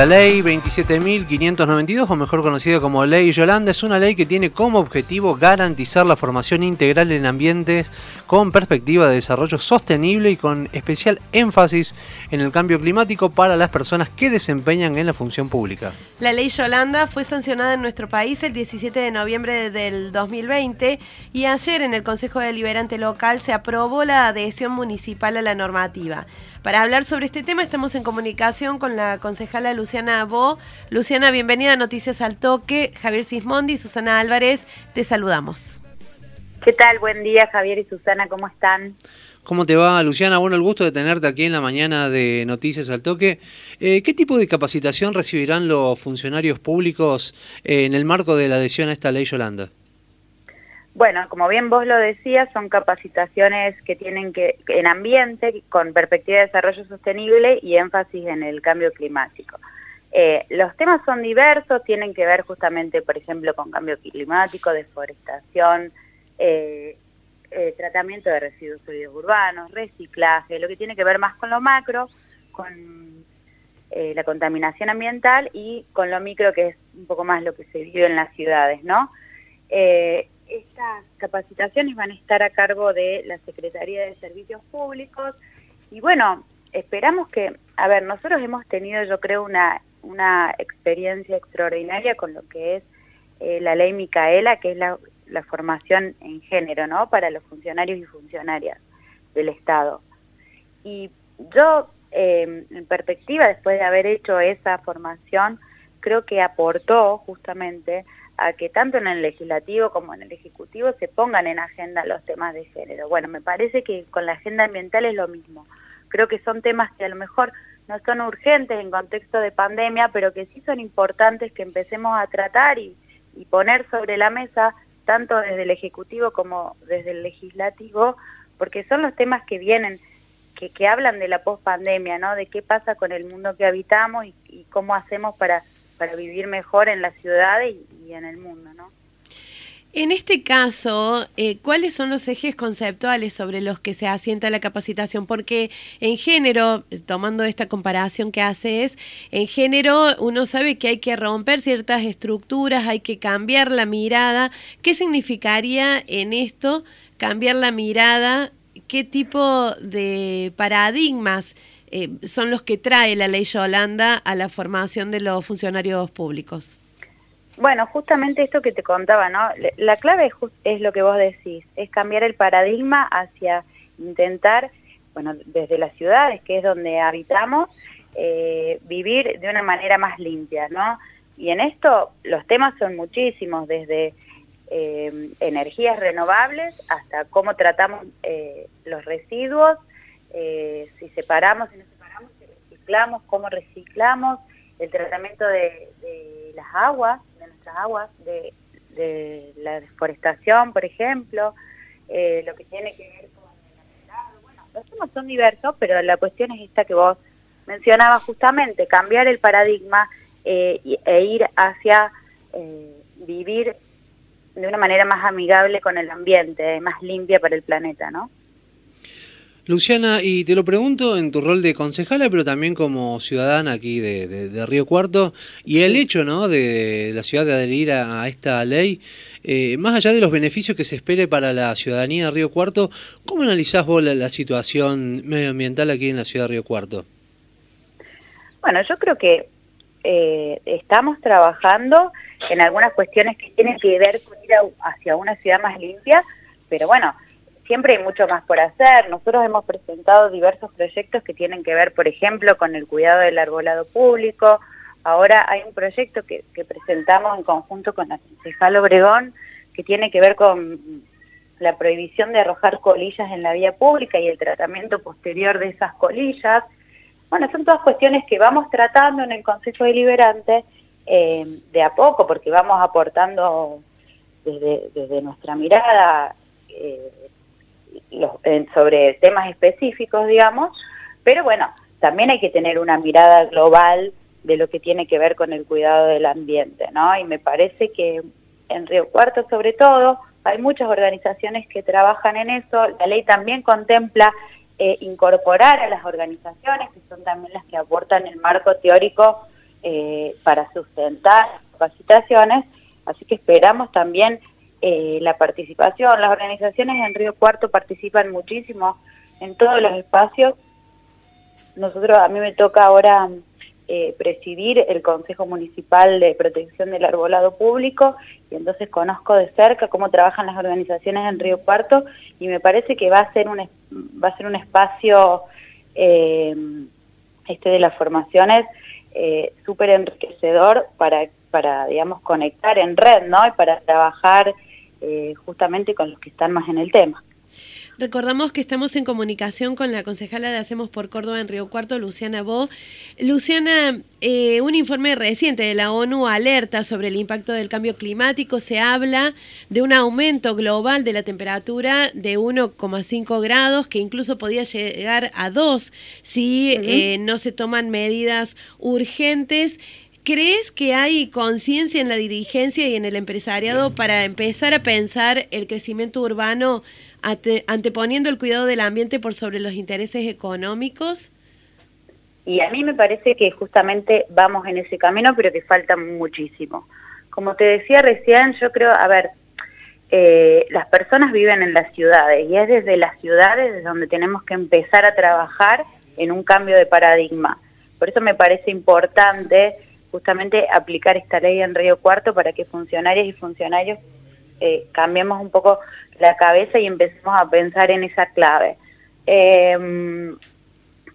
La ley 27.592, o mejor conocida como Ley Yolanda, es una ley que tiene como objetivo garantizar la formación integral en ambientes con perspectiva de desarrollo sostenible y con especial énfasis en el cambio climático para las personas que desempeñan en la función pública. La Ley Yolanda fue sancionada en nuestro país el 17 de noviembre del 2020 y ayer en el Consejo Deliberante Local se aprobó la adhesión municipal a la normativa. Para hablar sobre este tema estamos en comunicación con la concejala Luciana Bo. Luciana, bienvenida a Noticias al Toque. Javier Sismondi y Susana Álvarez, te saludamos. ¿Qué tal? Buen día, Javier y Susana, ¿cómo están? ¿Cómo te va, Luciana? Bueno, el gusto de tenerte aquí en la mañana de Noticias al Toque. Eh, ¿Qué tipo de capacitación recibirán los funcionarios públicos eh, en el marco de la adhesión a esta ley Yolanda? Bueno, como bien vos lo decías, son capacitaciones que tienen que en ambiente, con perspectiva de desarrollo sostenible y énfasis en el cambio climático. Eh, los temas son diversos, tienen que ver justamente, por ejemplo, con cambio climático, deforestación, eh, eh, tratamiento de residuos sólidos urbanos, reciclaje, lo que tiene que ver más con lo macro, con la contaminación ambiental y con lo micro, que es un poco más lo que se vive en las ciudades, ¿no? estas capacitaciones van a estar a cargo de la Secretaría de Servicios Públicos y bueno, esperamos que, a ver, nosotros hemos tenido yo creo una, una experiencia extraordinaria con lo que es eh, la ley Micaela, que es la, formación en género, ¿no? Para los funcionarios y funcionarias del Estado. Y yo, eh, en perspectiva, después de haber hecho esa formación, creo que aportó justamente a que tanto en el legislativo como en el ejecutivo se pongan en agenda los temas de género. Bueno, me parece que con la agenda ambiental es lo mismo. Creo que son temas que a lo mejor no son urgentes en contexto de pandemia, pero que sí son importantes que empecemos a tratar y, poner sobre la mesa, tanto desde el Ejecutivo como desde el Legislativo, porque son los temas que vienen, que, hablan de la pospandemia, ¿no? De qué pasa con el mundo que habitamos y cómo hacemos para para vivir mejor en la ciudad y, en el mundo, ¿no? En este caso, eh, ¿cuáles son los ejes conceptuales sobre los que se asienta la capacitación? Porque en género, tomando esta comparación que haces, en género uno sabe que hay que romper ciertas estructuras, hay que cambiar la mirada. ¿Qué significaría en esto cambiar la mirada? ¿Qué tipo de paradigmas eh, son los que trae la ley Yolanda a la formación de los funcionarios públicos? Bueno, justamente esto que te contaba, ¿no? La clave es, lo que vos decís, es cambiar el paradigma hacia intentar, bueno, desde las ciudades, que es donde habitamos, eh, vivir de una manera más limpia, ¿no? Y en esto los temas son muchísimos, desde eh, energías renovables hasta cómo tratamos los residuos, eh, si separamos, si no separamos, si reciclamos, cómo reciclamos, el tratamiento de, las aguas, de aguas, de, la deforestación, por ejemplo, eh, lo que tiene que ver con el Bueno, los temas son diversos, pero la cuestión es esta que vos mencionabas justamente, cambiar el paradigma eh, e ir hacia vivir de una manera más amigable con el ambiente, más limpia para el planeta, ¿no? Luciana, y te lo pregunto en tu rol de concejala, pero también como ciudadana aquí de, Río Cuarto, y el hecho ¿no? de la ciudad de adherir a, esta ley, eh, más allá de los beneficios que se espere para la ciudadanía de Río Cuarto, ¿cómo analizás vos la, situación medioambiental aquí en la ciudad de Río Cuarto? Bueno, yo creo que eh, estamos trabajando en algunas cuestiones que tienen que ver con ir hacia una ciudad más limpia, pero bueno, siempre hay mucho más por hacer. Nosotros hemos presentado diversos proyectos que tienen que ver, por ejemplo, con el cuidado del arbolado público. Ahora hay un proyecto que, presentamos en conjunto con la concejal Obregón que tiene que ver con la prohibición de arrojar colillas en la vía pública y el tratamiento posterior de esas colillas. Bueno, son todas cuestiones que vamos tratando en el Consejo Deliberante eh, de a poco, porque vamos aportando desde, nuestra mirada eh, sobre temas específicos, digamos, pero bueno, también hay que tener una mirada global de lo que tiene que ver con el cuidado del ambiente, ¿no? Y me parece que en Río Cuarto, sobre todo, hay muchas organizaciones que trabajan en eso. La ley también contempla eh, incorporar a las organizaciones, que son también las que aportan el marco teórico eh, para sustentar capacitaciones, así que esperamos también eh, la participación. Las organizaciones en Río Cuarto participan muchísimo en todos los espacios. Nosotros, a mí me toca ahora eh, presidir el Consejo Municipal de Protección del Arbolado Público y entonces conozco de cerca cómo trabajan las organizaciones en Río Cuarto y me parece que va a ser un, va a ser un espacio eh, este de las formaciones eh, súper enriquecedor para, para, digamos, conectar en red, ¿no? Y para trabajar justamente con los que están más en el tema. Recordamos que estamos en comunicación con la concejala de Hacemos por Córdoba en Río Cuarto, Luciana Bo. Luciana, eh, un informe reciente de la ONU alerta sobre el impacto del cambio climático. Se habla de un aumento global de la temperatura de 1,5 grados, que incluso podía llegar a 2 si eh, no se toman medidas urgentes. ¿Crees que hay conciencia en la dirigencia y en el empresariado para empezar a pensar el crecimiento urbano anteponiendo el cuidado del ambiente por sobre los intereses económicos? Y a mí me parece que justamente vamos en ese camino, pero que falta muchísimo. Como te decía recién, yo creo, a ver, eh, las personas viven en las ciudades y es desde las ciudades desde donde tenemos que empezar a trabajar en un cambio de paradigma. Por eso me parece importante justamente aplicar esta ley en Río Cuarto para que funcionarias y funcionarios eh, cambiemos un poco la cabeza y empecemos a pensar en esa clave. Em,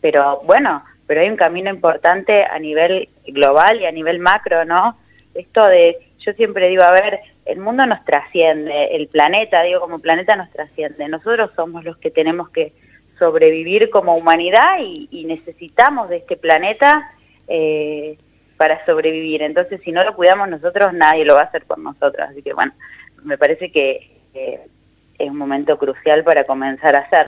pero bueno, pero hay un camino importante a nivel global y a nivel macro, ¿no? Esto de, yo siempre digo, a ver, el mundo nos trasciende, el planeta, digo, como planeta nos trasciende. Nosotros somos los que tenemos que sobrevivir como humanidad y, necesitamos de este planeta eh, para sobrevivir. Entonces, si no lo cuidamos nosotros, nadie lo va a hacer por nosotros. Así que, bueno, me parece que es un momento crucial para comenzar a hacer.